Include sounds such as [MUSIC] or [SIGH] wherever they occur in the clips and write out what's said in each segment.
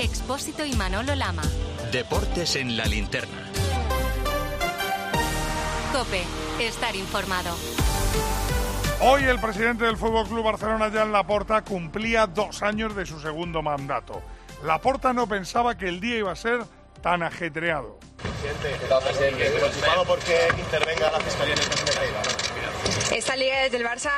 Expósito y Manolo Lama. Deportes en la linterna. Cope, estar informado. Hoy el presidente del Fútbol Club Barcelona, Jan Laporta, cumplía dos años de su segundo mandato. Laporta no pensaba que el día iba a ser tan ajetreado. Presidente, preocupado porque intervenga la Fiscalía en Esta liga es del Barça,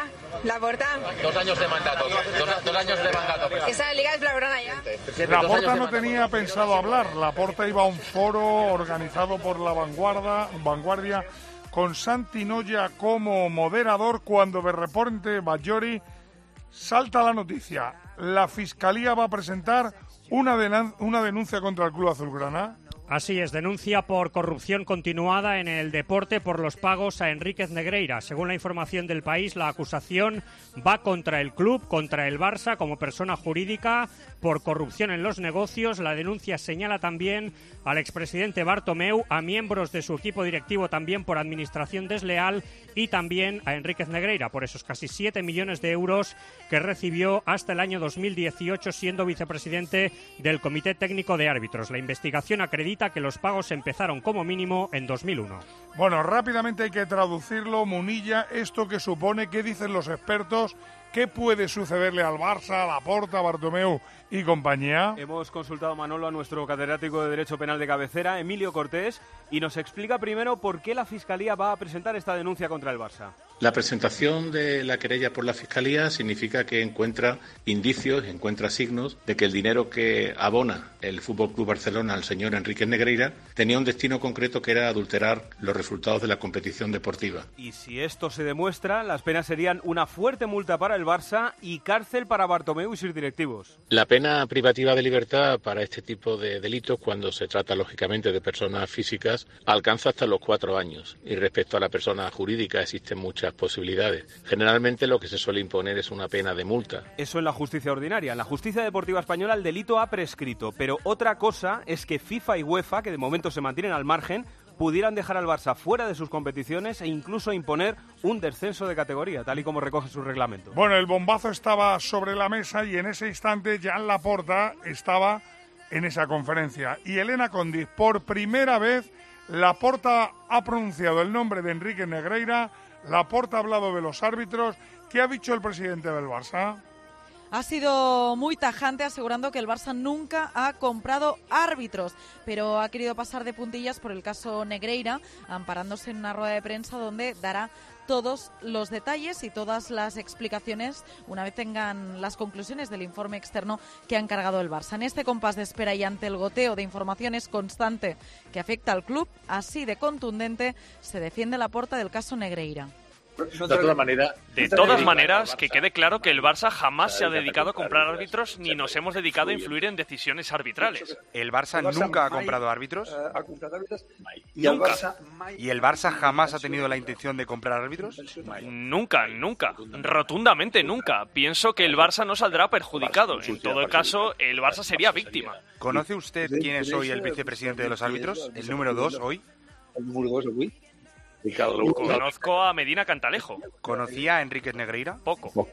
Laporta. Dos años de mandato, dos, dos años de mandato. Esta liga es blaugrana ya. Laporta no tenía pensado hablar. Laporta iba a un foro organizado por la vanguardia, vanguardia con Santi Noya como moderador cuando de repente Bayori salta la noticia. La Fiscalía va a presentar una denuncia contra el Club Azulgrana. Así es, denuncia por corrupción continuada en el deporte por los pagos a Enríquez Negreira. Según la información del país, la acusación va contra el club, contra el Barça como persona jurídica por corrupción en los negocios. La denuncia señala también al expresidente Bartomeu, a miembros de su equipo directivo también por administración desleal y también a Enríquez Negreira por esos casi 7 millones de euros que recibió hasta el año 2018 siendo vicepresidente del Comité Técnico de Árbitros. La investigación acredita que los pagos empezaron como mínimo en 2001. Bueno, rápidamente hay que traducirlo, Munilla, esto que supone, qué dicen los expertos, qué puede sucederle al Barça, a Laporta, a Bartomeu y compañía. Hemos consultado, Manolo, a nuestro catedrático de Derecho Penal de cabecera, Emilio Cortés, y nos explica primero por qué la Fiscalía va a presentar esta denuncia contra el Barça. La presentación de la querella por la Fiscalía significa que encuentra indicios, encuentra signos de que el dinero que abona el Fútbol Club Barcelona al señor Enrique Negreira tenía un destino concreto que era adulterar los resultados de la competición deportiva. Y si esto se demuestra, las penas serían una fuerte multa para el Barça y cárcel para Bartomeu y sus directivos. La pena privativa de libertad para este tipo de delitos, cuando se trata lógicamente de personas físicas, alcanza hasta los cuatro años. Y respecto a la persona jurídica existen muchas posibilidades. Generalmente lo que se suele imponer es una pena de multa. Eso en la justicia ordinaria. En la justicia deportiva española el delito ha prescrito, pero otra cosa es que FIFA y UEFA, que de momento se mantienen al margen, pudieran dejar al Barça fuera de sus competiciones e incluso imponer un descenso de categoría, tal y como recoge su reglamento. Bueno, el bombazo estaba sobre la mesa y en ese instante Jan Laporta estaba en esa conferencia. Y Elena Condis, por primera vez, Laporta ha pronunciado el nombre de Enrique Negreira, Laporta ha hablado de los árbitros. ¿Qué ha dicho el presidente del Barça? Ha sido muy tajante asegurando que el Barça nunca ha comprado árbitros, pero ha querido pasar de puntillas por el caso Negreira, amparándose en una rueda de prensa donde dará todos los detalles y todas las explicaciones una vez tengan las conclusiones del informe externo que ha encargado el Barça. En este compás de espera y ante el goteo de informaciones constante que afecta al club, así de contundente se defiende la puerta del caso Negreira. De todas maneras, De todas maneras, que quede claro que el Barça jamás se ha dedicado a comprar árbitros ni nos hemos dedicado a influir en decisiones arbitrales. El Barça nunca ha comprado árbitros. Y el Nunca. Barça ¿Y el Barça jamás ha tenido la intención de comprar árbitros? Nunca, nunca. Rotundamente nunca. Pienso que el Barça no saldrá perjudicado. En todo caso, el Barça sería víctima. ¿Conoce usted quién es hoy el vicepresidente de los árbitros? ¿El número dos hoy? El número dos hoy. Conozco a Medina Cantalejo. ¿Conocía a Enrique Negreira? Poco.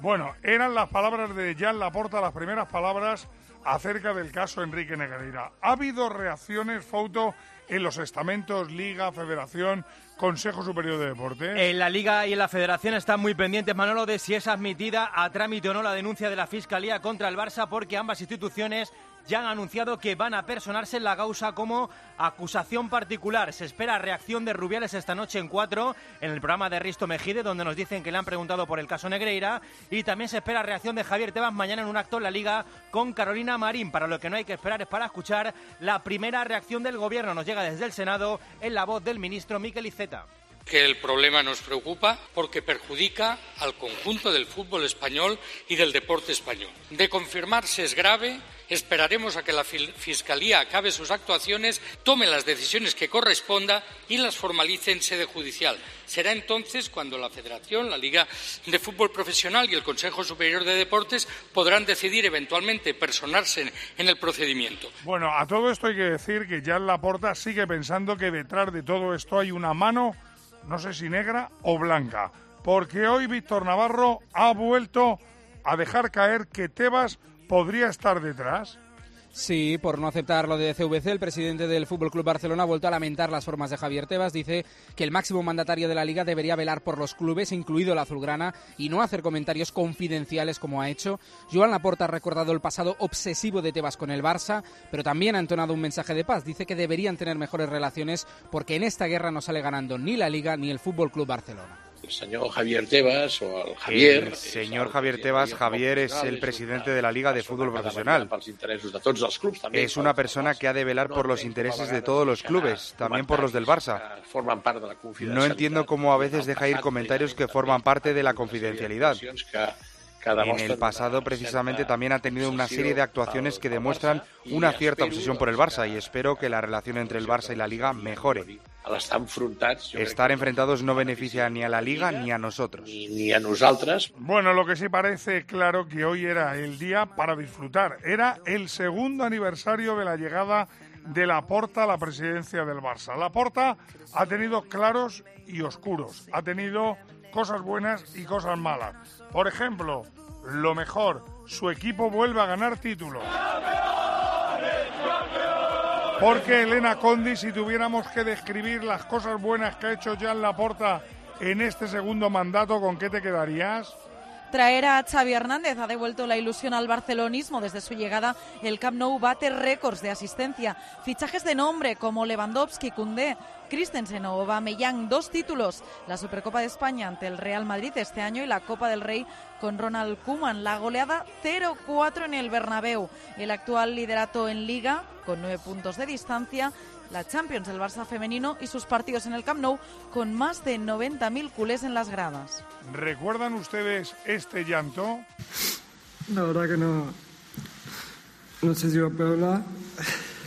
Bueno, eran las palabras de Jan Laporta, las primeras palabras acerca del caso Enrique Negreira. ¿Ha habido reacciones, Fauto, en los estamentos, Liga, Federación, Consejo Superior de Deportes? En la Liga y en la Federación están muy pendientes, Manolo, de si es admitida a trámite o no la denuncia de la Fiscalía contra el Barça, porque ambas instituciones ya han anunciado que van a personarse en la causa como acusación particular. Se espera reacción de Rubiales esta noche en cuatro en el programa de Risto Mejide, donde nos dicen que le han preguntado por el caso Negreira. Y también se espera reacción de Javier Tebas mañana en un acto en la Liga con Carolina Marín. Para lo que no hay que esperar es para escuchar la primera reacción del Gobierno. Nos llega desde el Senado en la voz del ministro Miquel Iceta. que el problema nos preocupa porque perjudica al conjunto del fútbol español y del deporte español. De confirmarse es grave, esperaremos a que la Fiscalía acabe sus actuaciones, tome las decisiones que corresponda y las formalice en sede judicial. Será entonces cuando la Federación, la Liga de Fútbol Profesional y el Consejo Superior de Deportes podrán decidir eventualmente personarse en el procedimiento. Bueno, a todo esto hay que decir que Jan Laporta sigue pensando que detrás de todo esto hay una mano, no sé si negra o blanca, porque hoy Víctor Navarro ha vuelto a dejar caer que Tebas podría estar detrás. Sí, por no aceptar lo de CVC, el presidente del Fútbol Club Barcelona ha vuelto a lamentar las formas de Javier Tebas. Dice que el máximo mandatario de la liga debería velar por los clubes, incluido la azulgrana, y no hacer comentarios confidenciales como ha hecho. Joan Laporta ha recordado el pasado obsesivo de Tebas con el Barça, pero también ha entonado un mensaje de paz. Dice que deberían tener mejores relaciones porque en esta guerra no sale ganando ni la liga ni el Fútbol Club Barcelona señor Javier Tebas o al Javier. El señor Javier Tebas, Javier es el presidente de la Liga de Fútbol Profesional. Es una persona que ha de velar por los intereses de todos los clubes, también por los del Barça. No entiendo cómo a veces deja ir comentarios que forman parte de la confidencialidad. En el pasado, precisamente, también ha tenido una serie de actuaciones que demuestran una cierta obsesión por el Barça y espero que la relación entre el Barça y la Liga mejore. Estar enfrentados no beneficia ni a la Liga ni a nosotros. Ni, a nosotras. Bueno, lo que sí parece claro que hoy era el día para disfrutar. Era el segundo aniversario de la llegada de Laporta a la presidencia del Barça. Laporta ha tenido claros y oscuros. Ha tenido cosas buenas y cosas malas. Por ejemplo, lo mejor, su equipo vuelve a ganar títulos. Porque Elena Condi, si tuviéramos que describir las cosas buenas que ha hecho Jan Laporta en este segundo mandato, ¿con qué te quedarías? Traer a Xavi Hernández ha devuelto la ilusión al barcelonismo. Desde su llegada, el Camp Nou bate récords de asistencia. Fichajes de nombre como Lewandowski, Koundé, Christensen o Aubameyang, dos títulos. La Supercopa de España ante el Real Madrid este año y la Copa del Rey con Ronald Koeman. La goleada 0-4 en el Bernabéu. El actual liderato en Liga con nueve puntos de distancia la Champions, el Barça femenino y sus partidos en el Camp Nou con más de 90.000 culés en las gradas. ¿Recuerdan ustedes este llanto? La verdad que no. No sé si a hablar.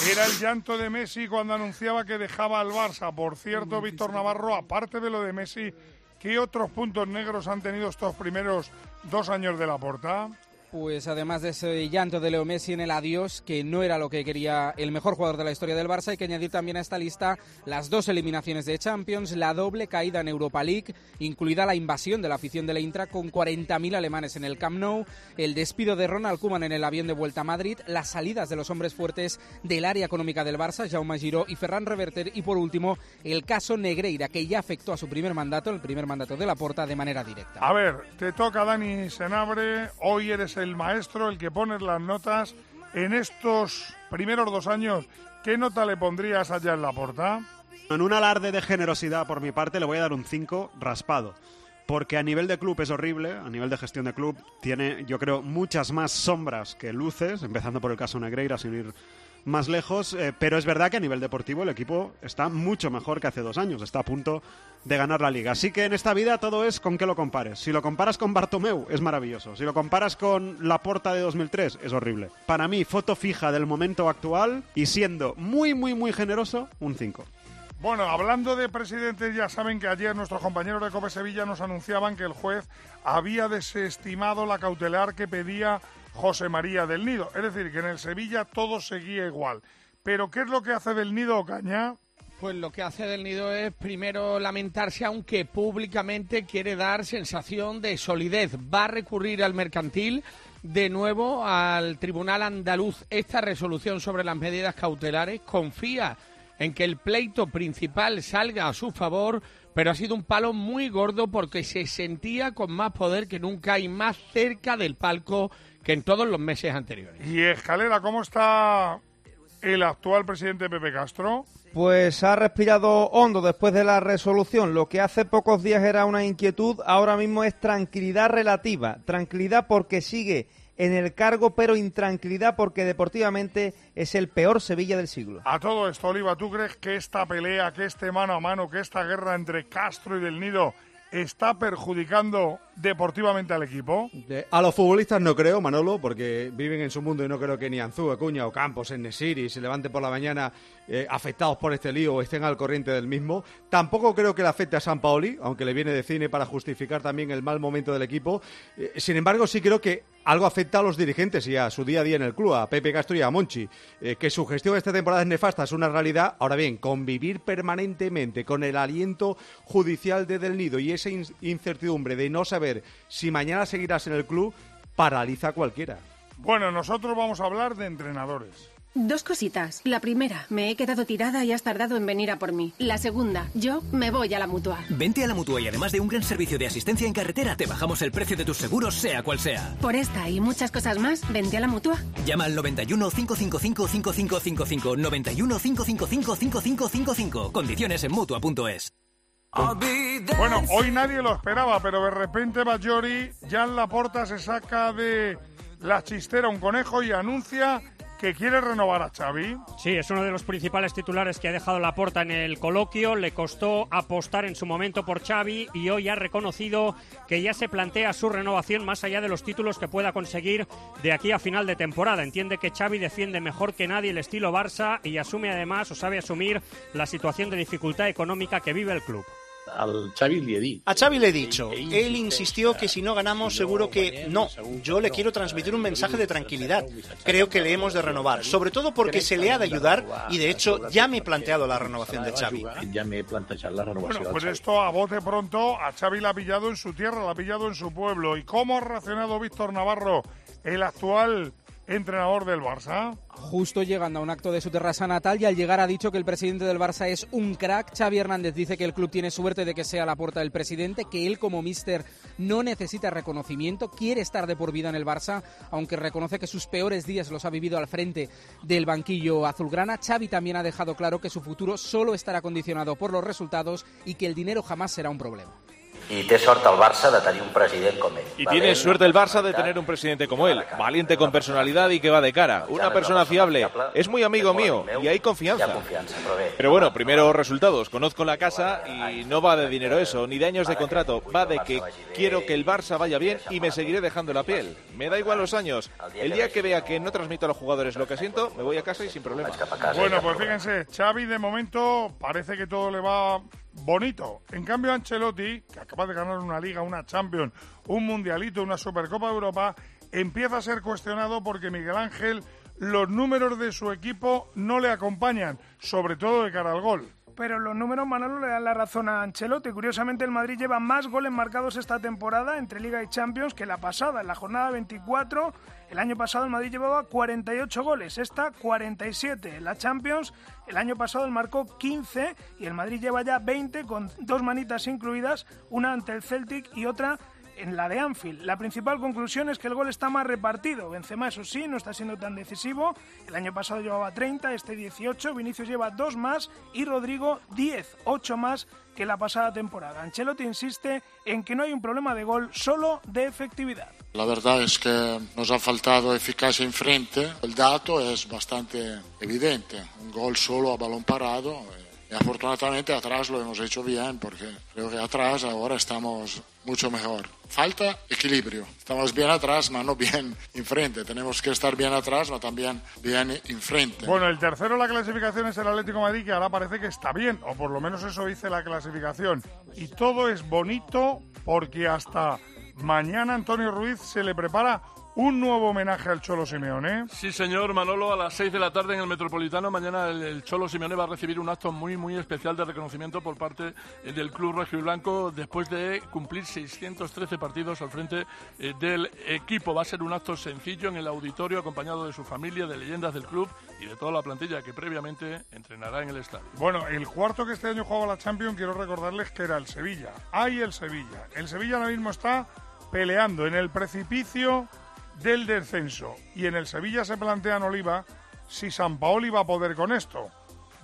Era el llanto de Messi cuando anunciaba que dejaba al Barça. Por cierto, Víctor Navarro, aparte de lo de Messi, ¿qué otros puntos negros han tenido estos primeros dos años de la porta? Pues además de ese llanto de Leo Messi en el adiós, que no era lo que quería el mejor jugador de la historia del Barça, hay que añadir también a esta lista las dos eliminaciones de Champions, la doble caída en Europa League, incluida la invasión de la afición de la Intra con 40.000 alemanes en el Camp Nou, el despido de Ronald Koeman en el avión de vuelta a Madrid, las salidas de los hombres fuertes del área económica del Barça, Jaume Giró y Ferran Reverter, y por último, el caso Negreira, que ya afectó a su primer mandato, el primer mandato de la Porta, de manera directa. A ver, te toca Dani Senabre, hoy eres el el maestro el que pone las notas. En estos primeros dos años, ¿qué nota le pondrías allá en la porta? En un alarde de generosidad por mi parte le voy a dar un 5 raspado. Porque a nivel de club es horrible, a nivel de gestión de club tiene, yo creo, muchas más sombras que luces, empezando por el caso Negreira, sin ir más lejos, eh, pero es verdad que a nivel deportivo el equipo está mucho mejor que hace dos años, está a punto de ganar la liga. Así que en esta vida todo es con qué lo compares. Si lo comparas con Bartomeu es maravilloso, si lo comparas con la Porta de 2003 es horrible. Para mí, foto fija del momento actual y siendo muy, muy, muy generoso, un 5. Bueno, hablando de presidentes, ya saben que ayer nuestros compañeros de Cope Sevilla nos anunciaban que el juez había desestimado la cautelar que pedía José María del Nido. Es decir, que en el Sevilla todo seguía igual. Pero ¿qué es lo que hace del Nido, Caña? Pues lo que hace del Nido es primero lamentarse, aunque públicamente quiere dar sensación de solidez. Va a recurrir al mercantil de nuevo al Tribunal Andaluz esta resolución sobre las medidas cautelares. Confía en que el pleito principal salga a su favor, pero ha sido un palo muy gordo porque se sentía con más poder que nunca y más cerca del palco que en todos los meses anteriores. Y Escalera, ¿cómo está el actual presidente Pepe Castro? Pues ha respirado hondo después de la resolución. Lo que hace pocos días era una inquietud, ahora mismo es tranquilidad relativa. Tranquilidad porque sigue en el cargo, pero intranquilidad porque deportivamente es el peor Sevilla del siglo. A todo esto, Oliva, ¿tú crees que esta pelea, que este mano a mano, que esta guerra entre Castro y Del Nido está perjudicando deportivamente al equipo? a los futbolistas no creo, Manolo, porque viven en su mundo y no creo que ni Anzú, Acuña o Campos en Nesiri se levanten por la mañana eh, afectados por este lío o estén al corriente del mismo. Tampoco creo que le afecte a San Paoli, aunque le viene de cine para justificar también el mal momento del equipo. Eh, sin embargo, sí creo que algo afecta a los dirigentes y a su día a día en el club, a Pepe Castro y a Monchi. Eh, que su gestión esta temporada es nefasta, es una realidad. Ahora bien, convivir permanentemente con el aliento judicial de Del Nido y esa incertidumbre de no saber si mañana seguirás en el club, paraliza a cualquiera. Bueno, nosotros vamos a hablar de entrenadores. Dos cositas. La primera, me he quedado tirada y has tardado en venir a por mí. La segunda, yo me voy a la mutua. Vente a la mutua y además de un gran servicio de asistencia en carretera, te bajamos el precio de tus seguros, sea cual sea. Por esta y muchas cosas más, vente a la mutua. Llama al 91 555 5555 91 555 5555. Condiciones en mutua.es. Bueno, hoy nadie lo esperaba, pero de repente Bajori ya en la porta se saca de la chistera un conejo y anuncia que quiere renovar a Xavi. Sí, es uno de los principales titulares que ha dejado la porta en el coloquio. Le costó apostar en su momento por Xavi y hoy ha reconocido que ya se plantea su renovación más allá de los títulos que pueda conseguir de aquí a final de temporada. Entiende que Xavi defiende mejor que nadie el estilo Barça y asume además o sabe asumir la situación de dificultad económica que vive el club. Al Xavi le he dicho. A Xavi le he dicho. Él insistió que si no ganamos seguro que no. Yo le quiero transmitir un mensaje de tranquilidad. Creo que le hemos de renovar, sobre todo porque se le ha de ayudar y de hecho ya me he planteado la renovación de Xavi. Ya me he planteado la renovación. Bueno, pues esto a bote pronto a Xavi la ha pillado en su tierra, la ha pillado en su pueblo. ¿Y cómo ha reaccionado Víctor Navarro, el actual entrenador del Barça? Justo llegando a un acto de su terraza natal y al llegar ha dicho que el presidente del Barça es un crack. Xavi Hernández dice que el club tiene suerte de que sea la puerta del presidente, que él como mister no necesita reconocimiento, quiere estar de por vida en el Barça, aunque reconoce que sus peores días los ha vivido al frente del banquillo azulgrana. Xavi también ha dejado claro que su futuro solo estará condicionado por los resultados y que el dinero jamás será un problema. Y té sort el Barça de tenir un president com ell. Y tiene suerte el Barça de tener un presidente como él, valiente con personalidad y que va de cara, una persona fiable, es muy amigo mío y hay confianza. Pero bueno, primero resultados, conozco la casa y no va de dinero eso, ni de años de contrato, va de que quiero que el Barça vaya bien y me seguiré dejando la piel. Me da igual los años, el día que vea que no transmito a los jugadores lo que siento, me voy a casa y sin problema. Bueno, pues fíjense, Xavi de momento parece que todo le va bonito. En cambio, Ancelotti, que acaba de ganar una liga, una Champions, un mundialito, una Supercopa de Europa, empieza a ser cuestionado porque Miguel Ángel, los números de su equipo no le acompañan, sobre todo de cara al gol. Pero los números, Manolo, le dan la razón a Ancelotti. Curiosamente, el Madrid lleva más goles marcados esta temporada entre Liga y Champions que la pasada. En la jornada 24, el año pasado el Madrid llevaba 48 goles, esta 47. En la Champions, el año pasado el marcó 15 y el Madrid lleva ya 20 con dos manitas incluidas, una ante el Celtic y otra en la de Anfield. La principal conclusión es que el gol está más repartido. Benzema, eso sí, no está siendo tan decisivo. El año pasado llevaba 30, este 18. Vinicius lleva dos más y Rodrigo 10, 8 más que la pasada temporada. Ancelotti insiste en que no hay un problema de gol, solo de efectividad. La verdad es que nos ha faltado eficacia enfrente. El dato es bastante evidente. Un gol solo a balón parado. Afortunadamente atrás lo hemos hecho bien porque creo que atrás ahora estamos mucho mejor. Falta equilibrio. Estamos bien atrás, pero no bien enfrente. Tenemos que estar bien atrás, pero también bien enfrente. Bueno, el tercero en la clasificación es el Atlético de Madrid, que ahora parece que está bien, o por lo menos eso dice la clasificación. Y todo es bonito porque hasta mañana Antonio Ruiz se le prepara un nuevo homenaje al Cholo Simeone. Sí, señor Manolo, a las 6 de la tarde en el Metropolitano. Mañana el, el, Cholo Simeone va a recibir un acto muy, muy especial de reconocimiento por parte eh, del Club Regio Blanco después de cumplir 613 partidos al frente eh, del equipo. Va a ser un acto sencillo en el auditorio, acompañado de su familia, de leyendas del club y de toda la plantilla que previamente entrenará en el estadio. Bueno, el cuarto que este año jugaba la Champions, quiero recordarles que era el Sevilla. Hay el Sevilla. El Sevilla ahora mismo está peleando en el precipicio del descenso. Y en el Sevilla se plantea en Oliva si San Paoli va a poder con esto.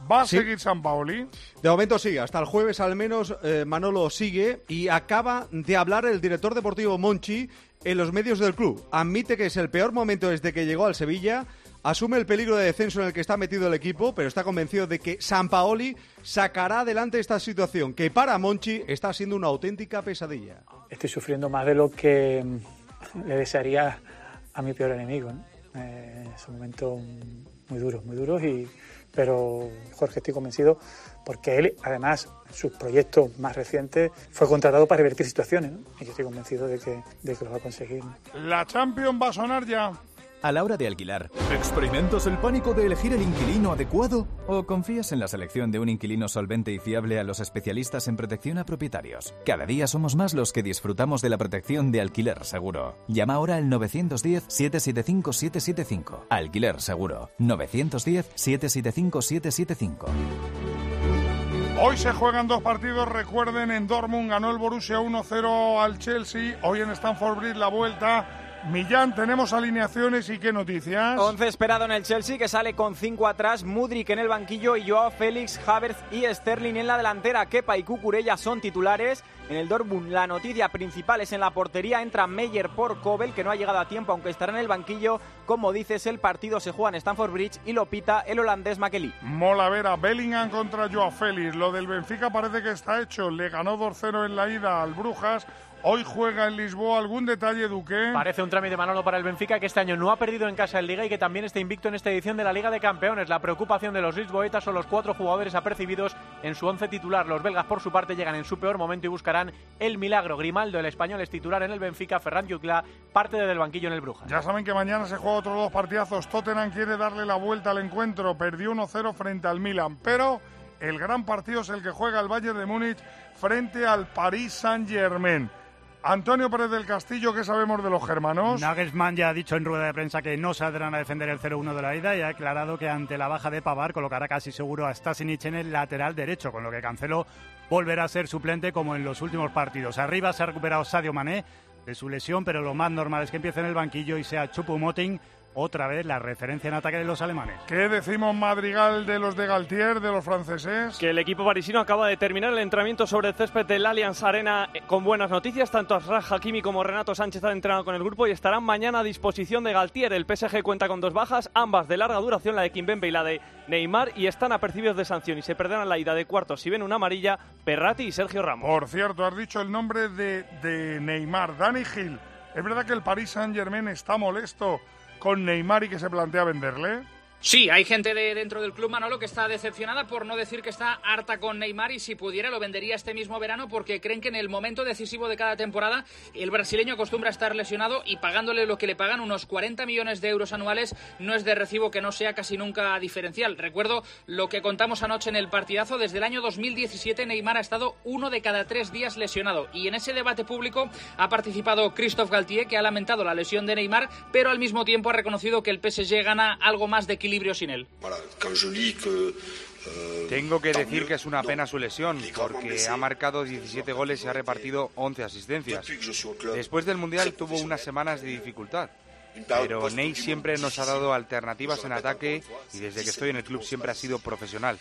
¿Va a Sí. seguir San Paoli? De momento sigue, hasta el jueves al menos eh, Manolo sigue y acaba de hablar el director deportivo Monchi en los medios del club. Admite que es el peor momento desde que llegó al Sevilla, asume el peligro de descenso en el que está metido el equipo, pero está convencido de que San Paoli sacará adelante esta situación, que para Monchi está siendo una auténtica pesadilla. estoy sufriendo más de lo que le desearía a mi peor enemigo. ¿no? Eh, son momentos muy duros, muy duros, y, pero Jorge estoy convencido porque él, además, en sus proyectos más recientes, fue contratado para revertir situaciones y yo estoy convencido de que, de que lo va a conseguir. La Champions va a sonar ya. A la hora de alquilar. ¿Experimentas el pánico de elegir el inquilino adecuado? ¿O confías en la selección de un inquilino solvente y fiable a los especialistas en protección a propietarios? Cada día somos más los que disfrutamos de la protección de alquiler seguro. Llama ahora al 910-775-775. Alquiler seguro. 910-775-775. Hoy se juegan dos partidos, recuerden, en Dortmund ganó el Borussia 1-0 al Chelsea, hoy en Stamford Bridge la vuelta. Millán, tenemos alineaciones y qué noticias. 11 esperado en el Chelsea que sale con 5 atrás, Mudrik en el banquillo y Joao Félix, Havertz y Sterling en la delantera. Kepa y Cucurella son titulares. En el Dortmund la noticia principal es en la portería. Entra Meyer por Kobel, que no ha llegado a tiempo, aunque estará en el banquillo. Como dices, el partido se juega en Stamford Bridge y lo pita el holandés Makeli. Molavera, Bellingham contra Joao Félix. Lo del Benfica parece que está hecho. Le ganó 2-0 en la ida al Brujas. Hoy juega en Lisboa. ¿Algún detalle, Duque? Parece un trámite Manolo para el Benfica que este año no ha perdido en casa en Liga y que también está invicto en esta edición de la Liga de Campeones. La preocupación de los lisboetas son los cuatro jugadores apercibidos en su once titular. Los belgas, por su parte, llegan en su peor momento y buscarán el milagro. Grimaldo, el español, es titular en el Benfica. Ferran Yucla parte desde el banquillo en el Brujas. Ya saben que mañana se juega otros dos partidazos. Tottenham quiere darle la vuelta al encuentro. Perdió 1-0 frente al Milan, pero el gran partido es el que juega el Bayern de Múnich frente al Paris Saint-Germain. Antonio Pérez del Castillo, ¿qué sabemos de los germanos? Nagelsmann ya ha dicho en rueda de prensa que no saldrán a defender el 0-1 de la ida y ha aclarado que ante la baja de Pavar colocará casi seguro a Stasinic en el lateral derecho, con lo que Cancelo volverá a ser suplente como en los últimos partidos. Arriba se ha recuperado Sadio Mané de su lesión, pero lo más normal es que empiece en el banquillo y sea Chupu-Moting otra vez la referencia en ataque de los alemanes. ¿Qué decimos Madrigal de los de Galtier, de los franceses? Que el equipo parisino acaba de terminar el entrenamiento sobre el césped del Allianz Arena eh, con buenas noticias. Tanto Asraj Hakimi como Renato Sánchez han entrenado con el grupo y estarán mañana a disposición de Galtier. El PSG cuenta con dos bajas, ambas de larga duración, la de Kimpembe y la de Neymar, y están apercibidos de sanción y se perderán la ida de cuartos si ven una amarilla Perrati y Sergio Ramos. Por cierto, has dicho el nombre de, de Neymar, Dani Gil. ¿Es verdad que el Paris Saint-Germain está molesto con Neymar y que se plantea venderle? Sí, hay gente de dentro del club Manolo que está decepcionada por no decir que está harta con Neymar y si pudiera lo vendería este mismo verano porque creen que en el momento decisivo de cada temporada el brasileño acostumbra a estar lesionado y pagándole lo que le pagan unos 40 millones de euros anuales no es de recibo que no sea casi nunca diferencial. Recuerdo lo que contamos anoche en el partidazo, desde el año 2017 Neymar ha estado uno de cada tres días lesionado y en ese debate público ha participado Christophe Galtier que ha lamentado la lesión de Neymar pero al mismo tiempo ha reconocido que el PSG gana algo más de equilibrio sin él. Tengo que decir que es una pena su lesión, porque ha marcado 17 goles y ha repartido 11 asistencias. Después del Mundial tuvo unas semanas de dificultad. Pero Ney siempre nos ha dado alternativas en ataque y desde que estoy en el club siempre ha sido profesional.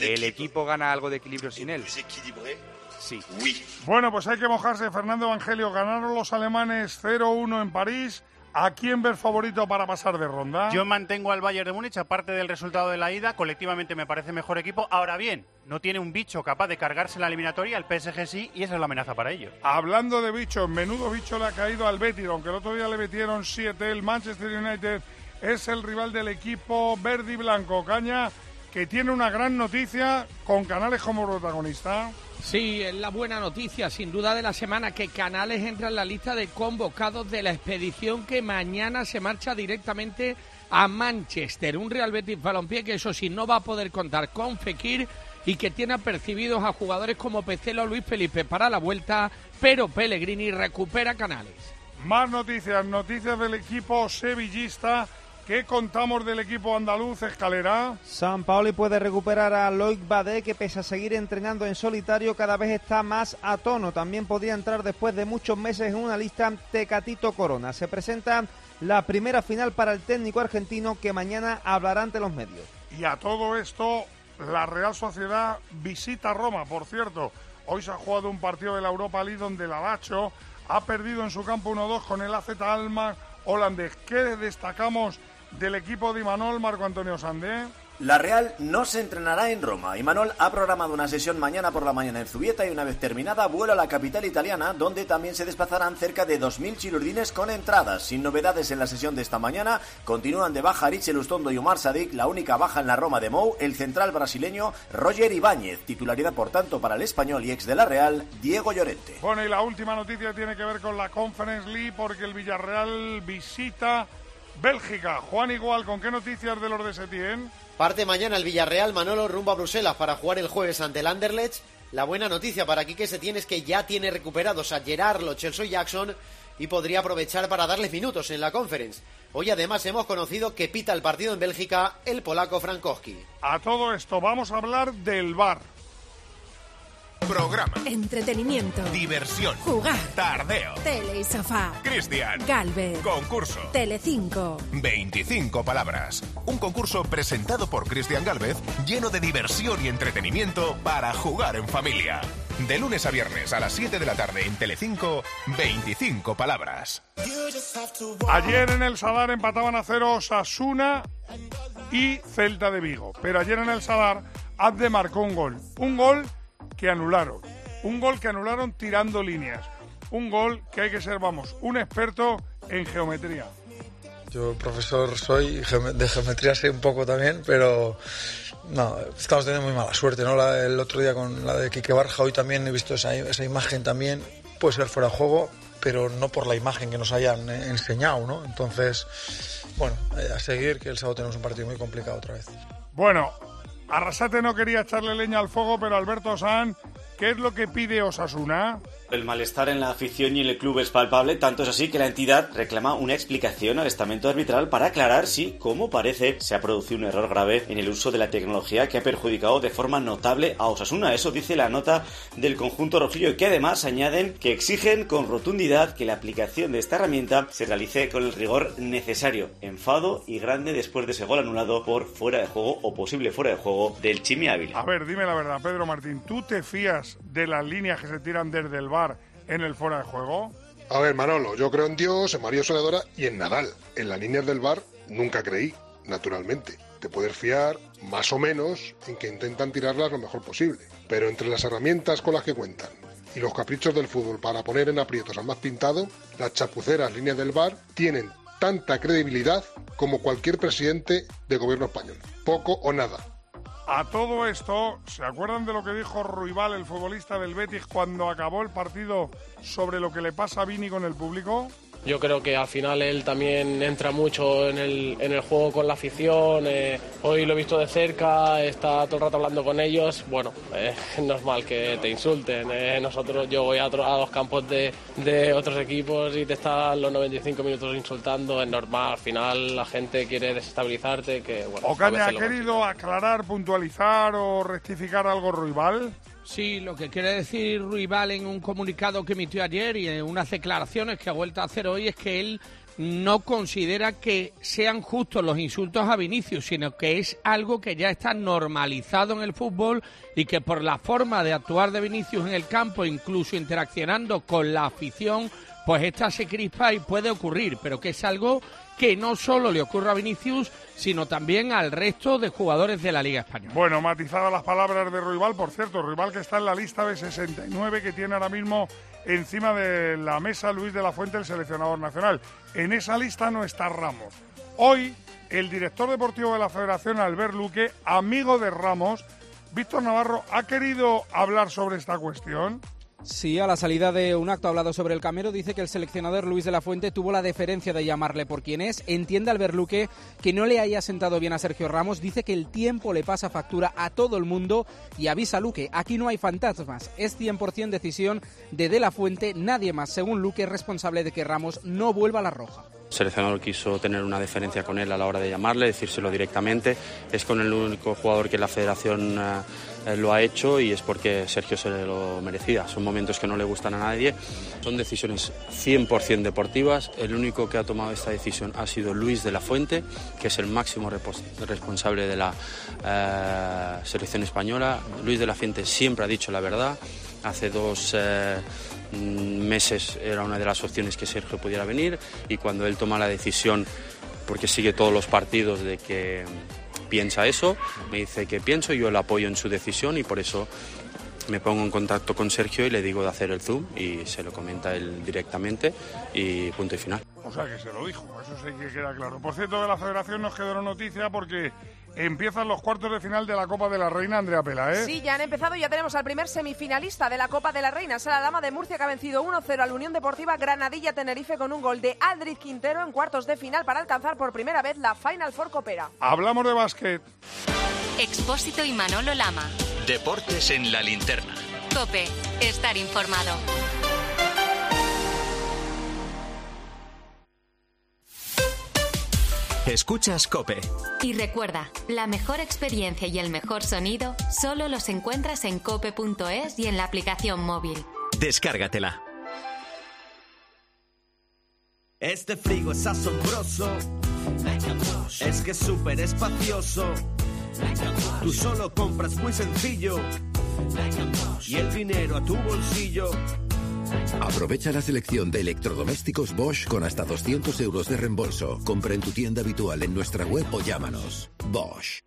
¿El equipo gana algo de equilibrio sin él? Sí. Bueno, pues hay que mojarse. Fernando Evangelio, ganaron los alemanes 0-1 en París. ¿A quién ver favorito para pasar de ronda? Yo mantengo al Bayern de Múnich, aparte del resultado de la ida, colectivamente me parece mejor equipo. Ahora bien, no tiene un bicho capaz de cargarse la eliminatoria, el PSG sí, y esa es la amenaza para ellos. Hablando de bichos, menudo bicho le ha caído al Betis, aunque el otro día le metieron 7, el Manchester United es el rival del equipo verde y blanco. Caña, que tiene una gran noticia con Canales como protagonista. Sí, es la buena noticia, sin duda, de la semana que Canales entra en la lista de convocados de la expedición que mañana se marcha directamente a Manchester. Un Real Betis Balompié que, eso sí, no va a poder contar con Fekir y que tiene apercibidos a jugadores como Pecelo Luis Felipe para la vuelta, pero Pellegrini recupera Canales. Más noticias, noticias del equipo sevillista. ¿Qué contamos del equipo andaluz, Escalera? San Paoli puede recuperar a Loic Badé, que pese a seguir entrenando en solitario, cada vez está más a tono. También podría entrar después de muchos meses en una lista Tecatito Corona. Se presenta la primera final para el técnico argentino que mañana hablará ante los medios. Y a todo esto, la Real Sociedad visita Roma, por cierto. Hoy se ha jugado un partido de la Europa League donde el Alacho ha perdido en su campo 1-2 con el AZ Alma holandés. ¿Qué destacamos del equipo de Imanol, Marco Antonio Sandé. La Real no se entrenará en Roma. Imanol ha programado una sesión mañana por la mañana en Zubieta y una vez terminada vuela a la capital italiana, donde también se desplazarán cerca de 2.000 chilurdines con entradas. Sin novedades en la sesión de esta mañana, continúan de baja Richel Ustondo y Omar Sadik, la única baja en la Roma de Mou, el central brasileño Roger Ibáñez, titularidad por tanto para el español y ex de la Real, Diego Llorente. Bueno, y la última noticia tiene que ver con la Conference League, porque el Villarreal visita Bélgica. Juan Igual, ¿con qué noticias de los de Setién? Parte mañana el Villarreal Manolo rumbo a Bruselas para jugar el jueves ante el Anderlecht. La buena noticia para Quique Setién es que ya tiene recuperados a Gerard, Lo Chelsea Jackson y podría aprovechar para darles minutos en la conference. Hoy además hemos conocido que pita el partido en Bélgica el polaco Frankowski. A todo esto vamos a hablar del VAR. Programa. Entretenimiento. Diversión. Jugar. Tardeo. Tele y sofá. Cristian. Galvez. Concurso. Telecinco. 25 palabras. Un concurso presentado por Cristian Galvez lleno de diversión y entretenimiento para jugar en familia. De lunes a viernes a las 7 de la tarde en Telecinco, 25 palabras. Ayer en el Sadar empataban a cero Sasuna y Celta de Vigo. Pero ayer en el Sadar Abde marcó un gol. Un gol que anularon. Un gol que anularon tirando líneas. Un gol que hay que ser, vamos, un experto en geometría. Yo profesor soy, de geometría sé un poco también, pero no, estamos teniendo muy mala suerte, ¿no? el otro día con la de Quique Barja, hoy también he visto esa, esa imagen también, puede ser fuera de juego, pero no por la imagen que nos hayan enseñado, ¿no? Entonces, bueno, eh, a seguir, que el sábado tenemos un partido muy complicado otra vez. Bueno, Arrasate no quería echarle leña al fuego, pero Alberto San, ¿qué es lo que pide Osasuna? El malestar en la afición y en el club es palpable, tanto es así que la entidad reclama una explicación al estamento arbitral para aclarar si, como parece, se ha producido un error grave en el uso de la tecnología que ha perjudicado de forma notable a Osasuna. Eso dice la nota del conjunto rojillo, que además añaden que exigen con rotundidad que la aplicación de esta herramienta se realice con el rigor necesario. Enfado y grande después de ese gol anulado por fuera de juego o posible fuera de juego del Chimi. A ver, dime la verdad, Pedro Martín, ¿tú te fías de las líneas que se tiran desde el bar en el fuera de juego? A ver, Manolo, yo creo en Dios, en María Soledora y en Nadal. En las líneas del bar nunca creí, naturalmente. Te puedes fiar, más o menos, en que intentan tirarlas lo mejor posible. Pero entre las herramientas con las que cuentan y los caprichos del fútbol para poner en aprietos al más pintado, las chapuceras líneas del bar tienen tanta credibilidad como cualquier presidente de gobierno español. Poco o nada. A todo esto, ¿se acuerdan de lo que dijo Ruibal, el futbolista del Betis, cuando acabó el partido sobre lo que le pasa a Vini con el público? Yo creo que al final él también entra mucho en el, en el juego con la afición. Eh, hoy lo he visto de cerca, está todo el rato hablando con ellos. Bueno, eh, [LAUGHS] es normal que te insulten. Eh. nosotros, yo voy a, a los campos de, de, otros equipos y te están los 95 minutos insultando. Es normal, al final la gente quiere desestabilizarte. Que, bueno, ¿Ocaña ha querido aclarar, puntualizar o rectificar algo rival? Sí, lo que quiere decir Ruibal en un comunicado que emitió ayer y en unas declaraciones que ha vuelto a hacer hoy es que él no considera que sean justos los insultos a Vinicius, sino que es algo que ya está normalizado en el fútbol y que por la forma de actuar de Vinicius en el campo, incluso interaccionando con la afición, pues esta se crispa y puede ocurrir, pero que es algo que no solo le ocurre a Vinicius, sino también al resto de jugadores de la Liga Española. Bueno, matizadas las palabras de Ruibal, por cierto, Ruibal que está en la lista de 69 que tiene ahora mismo encima de la mesa Luis de la Fuente, el seleccionador nacional. En esa lista no está Ramos. Hoy, el director deportivo de la Federación, Albert Luque, amigo de Ramos, Víctor Navarro, ha querido hablar sobre esta cuestión. Sí, a la salida de un acto hablado sobre el Camero, dice que el seleccionador Luis de la Fuente tuvo la deferencia de llamarle por quien es. Entiende al Luque que no le haya sentado bien a Sergio Ramos. Dice que el tiempo le pasa factura a todo el mundo y avisa a Luque. Aquí no hay fantasmas. Es 100% decisión de De la Fuente. Nadie más, según Luque, es responsable de que Ramos no vuelva a la roja. El seleccionador quiso tener una deferencia con él a la hora de llamarle, decírselo directamente. Es con el único jugador que la federación eh, lo ha hecho y es porque Sergio se lo merecía. Son momentos que no le gustan a nadie. Son decisiones 100% deportivas. El único que ha tomado esta decisión ha sido Luis de la Fuente, que es el máximo responsable de la eh, selección española. Luis de la Fuente siempre ha dicho la verdad. Hace dos eh, meses era una de las opciones que Sergio pudiera venir y cuando él toma la decisión, porque sigue todos los partidos, de que piensa eso, me dice que pienso, yo le apoyo en su decisión y por eso me pongo en contacto con Sergio y le digo de hacer el Zoom y se lo comenta él directamente y punto y final. O sea que se lo dijo, eso sí que queda claro. Por cierto, de la federación nos quedó una noticia porque empiezan los cuartos de final de la Copa de la Reina, Andrea Pela, ¿eh? Sí, ya han empezado y ya tenemos al primer semifinalista de la Copa de la Reina. Es la Dama de Murcia que ha vencido 1-0 a la Unión Deportiva Granadilla Tenerife con un gol de Aldrich Quintero en cuartos de final para alcanzar por primera vez la Final Four Copera. Hablamos de básquet. Expósito y Manolo Lama. Deportes en la linterna. Cope, estar informado. Escuchas Cope. Y recuerda, la mejor experiencia y el mejor sonido solo los encuentras en cope.es y en la aplicación móvil. Descárgatela. Este frigo es asombroso. Es que es súper espacioso. Tú solo compras muy sencillo. Y el dinero a tu bolsillo. Aprovecha la selección de electrodomésticos Bosch con hasta 200 euros de reembolso. Compra en tu tienda habitual en nuestra web o llámanos. Bosch.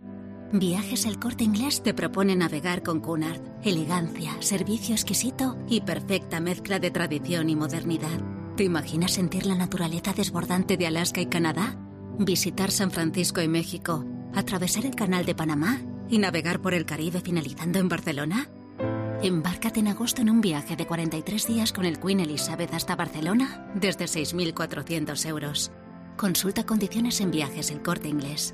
Viajes El Corte Inglés te propone navegar con Cunard. Elegancia, servicio exquisito y perfecta mezcla de tradición y modernidad. ¿Te imaginas sentir la naturaleza desbordante de Alaska y Canadá? Visitar San Francisco y México, atravesar el Canal de Panamá y navegar por el Caribe finalizando en Barcelona? Embárcate en agosto en un viaje de 43 días con el Queen Elizabeth hasta Barcelona desde 6.400 euros. Consulta condiciones en viajes el corte inglés.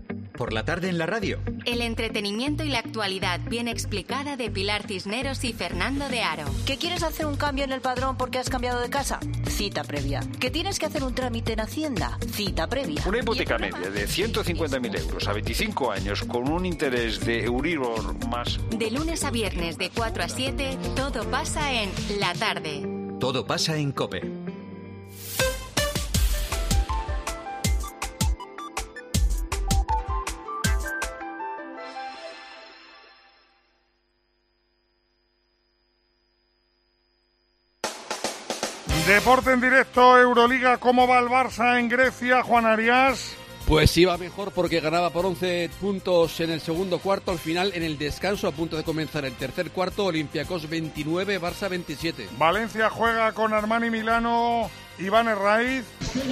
Por la tarde en la radio. El entretenimiento y la actualidad bien explicada de Pilar Cisneros y Fernando de Aro. ¿Que quieres hacer un cambio en el padrón porque has cambiado de casa? Cita previa. ¿Que tienes que hacer un trámite en Hacienda? Cita previa. Una hipoteca media de 150.000 euros a 25 años con un interés de Euribor más... De lunes a viernes de 4 a 7, todo pasa en La Tarde. Todo pasa en Cope. Deporte en directo, Euroliga, ¿cómo va el Barça en Grecia, Juan Arias? Pues iba mejor porque ganaba por 11 puntos en el segundo cuarto, al final en el descanso a punto de comenzar el tercer cuarto, Olympiacos 29, Barça 27. Valencia juega con Armani Milano, Iván Herraiz.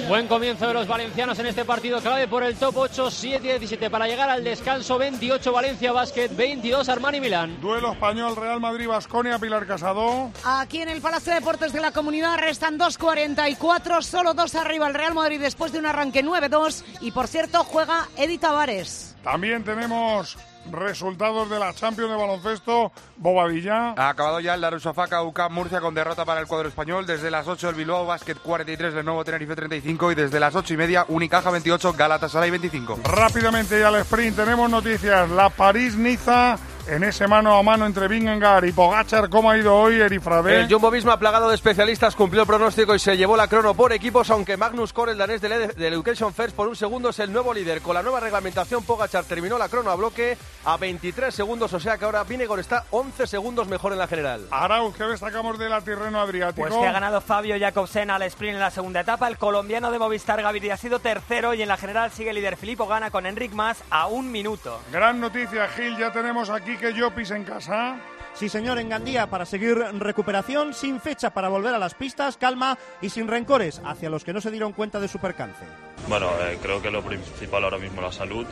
Buen comienzo de los valencianos en este partido clave por el top 8, 7-17 para llegar al descanso, 28 Valencia Basket, 22 Armani Milán. Duelo español Real Madrid Basconia, Pilar Casado. Aquí en el Palacio de Deportes de la Comunidad restan 2.44, solo dos arriba el Real Madrid después de un arranque 9-2 y por cierto juega Edi Tavares. También tenemos resultados de la Champions de baloncesto, Bobadilla. Ha acabado ya el Darussafaka UCAM Murcia con derrota para el cuadro español. Desde las 8 el Bilbao Basket 43, del nuevo Tenerife 35 y desde las 8 y media Unicaja 28, Galatasaray 25. Rápidamente y al sprint tenemos noticias. La París-Niza en ese mano a mano entre Vingegaard y Pogachar. ¿Cómo ha ido hoy Erifrade? El Jumbo Visma plagado de especialistas cumplió el pronóstico y se llevó la crono por equipos, aunque Magnus Kort, el danés del de Education First, por un segundo es el nuevo líder. Con la nueva reglamentación, Pogachar terminó la crono a bloque a 23 segundos, o sea que ahora Vingegaard está 11 segundos mejor en la general. Arauz, ¿qué destacamos de la Tirreno Adriático? Pues que ha ganado Fabio Jacobsen al sprint en la segunda etapa. El colombiano de Movistar Gaviria ha sido tercero y en la general sigue líder Filippo Gana con Enric Mas a un minuto. Gran noticia, Gil. Ya tenemos aquí que Jopis en casa. Sí, señor, en Gandía para seguir recuperación, sin fecha para volver a las pistas, calma y sin rencores hacia los que no se dieron cuenta de su percance. Bueno, eh, creo que lo principal ahora mismo es la salud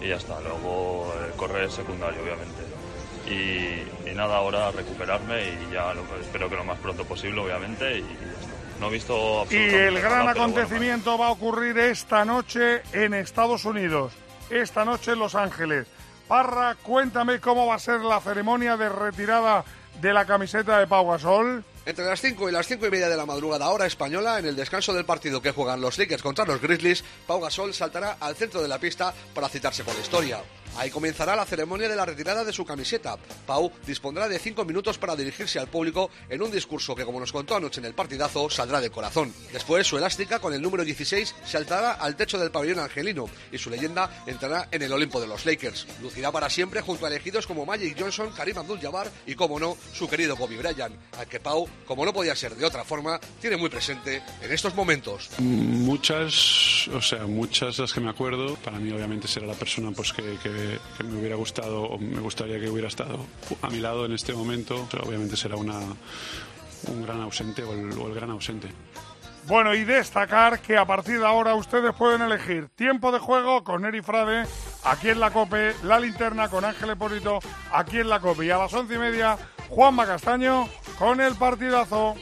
y ya está. Luego eh, correr es secundario, obviamente. Y, y, nada, ahora recuperarme y ya lo, espero que lo más pronto posible, obviamente. Y, no he visto Y el gran nada, acontecimiento bueno, va a ocurrir esta noche en Estados Unidos, esta noche en Los Ángeles. Parra, cuéntame cómo va a ser la ceremonia de retirada de la camiseta de Pau Gasol. Entre las 5 y las 5 y media de la madrugada hora española, en el descanso del partido que juegan los Lakers contra los Grizzlies, Pau Gasol saltará al centro de la pista para citarse con la historia. Ahí comenzará la ceremonia de la retirada de su camiseta. Pau dispondrá de cinco minutos para dirigirse al público en un discurso que, como nos contó anoche en el partidazo, saldrá de corazón. Después, su elástica con el número 16 saltará al techo del pabellón angelino y su leyenda entrará en el Olimpo de los Lakers. Lucirá para siempre junto a elegidos como Magic Johnson, Karim Abdul-Jabbar y, como no, su querido Kobe Bryant, al que Pau, como no podía ser de otra forma, tiene muy presente en estos momentos. Muchas, o sea, muchas las que me acuerdo, para mí obviamente será la persona pues que, que, me hubiera gustado o me gustaría que hubiera estado a mi lado en este momento, obviamente será una, un gran ausente o el, gran ausente. Bueno, y destacar que a partir de ahora ustedes pueden elegir tiempo de juego con Eri Frade, aquí en la COPE, la linterna con Ángel Eporito, aquí en la COPE. Y a las once y media, Juanma Castaño con el partidazo.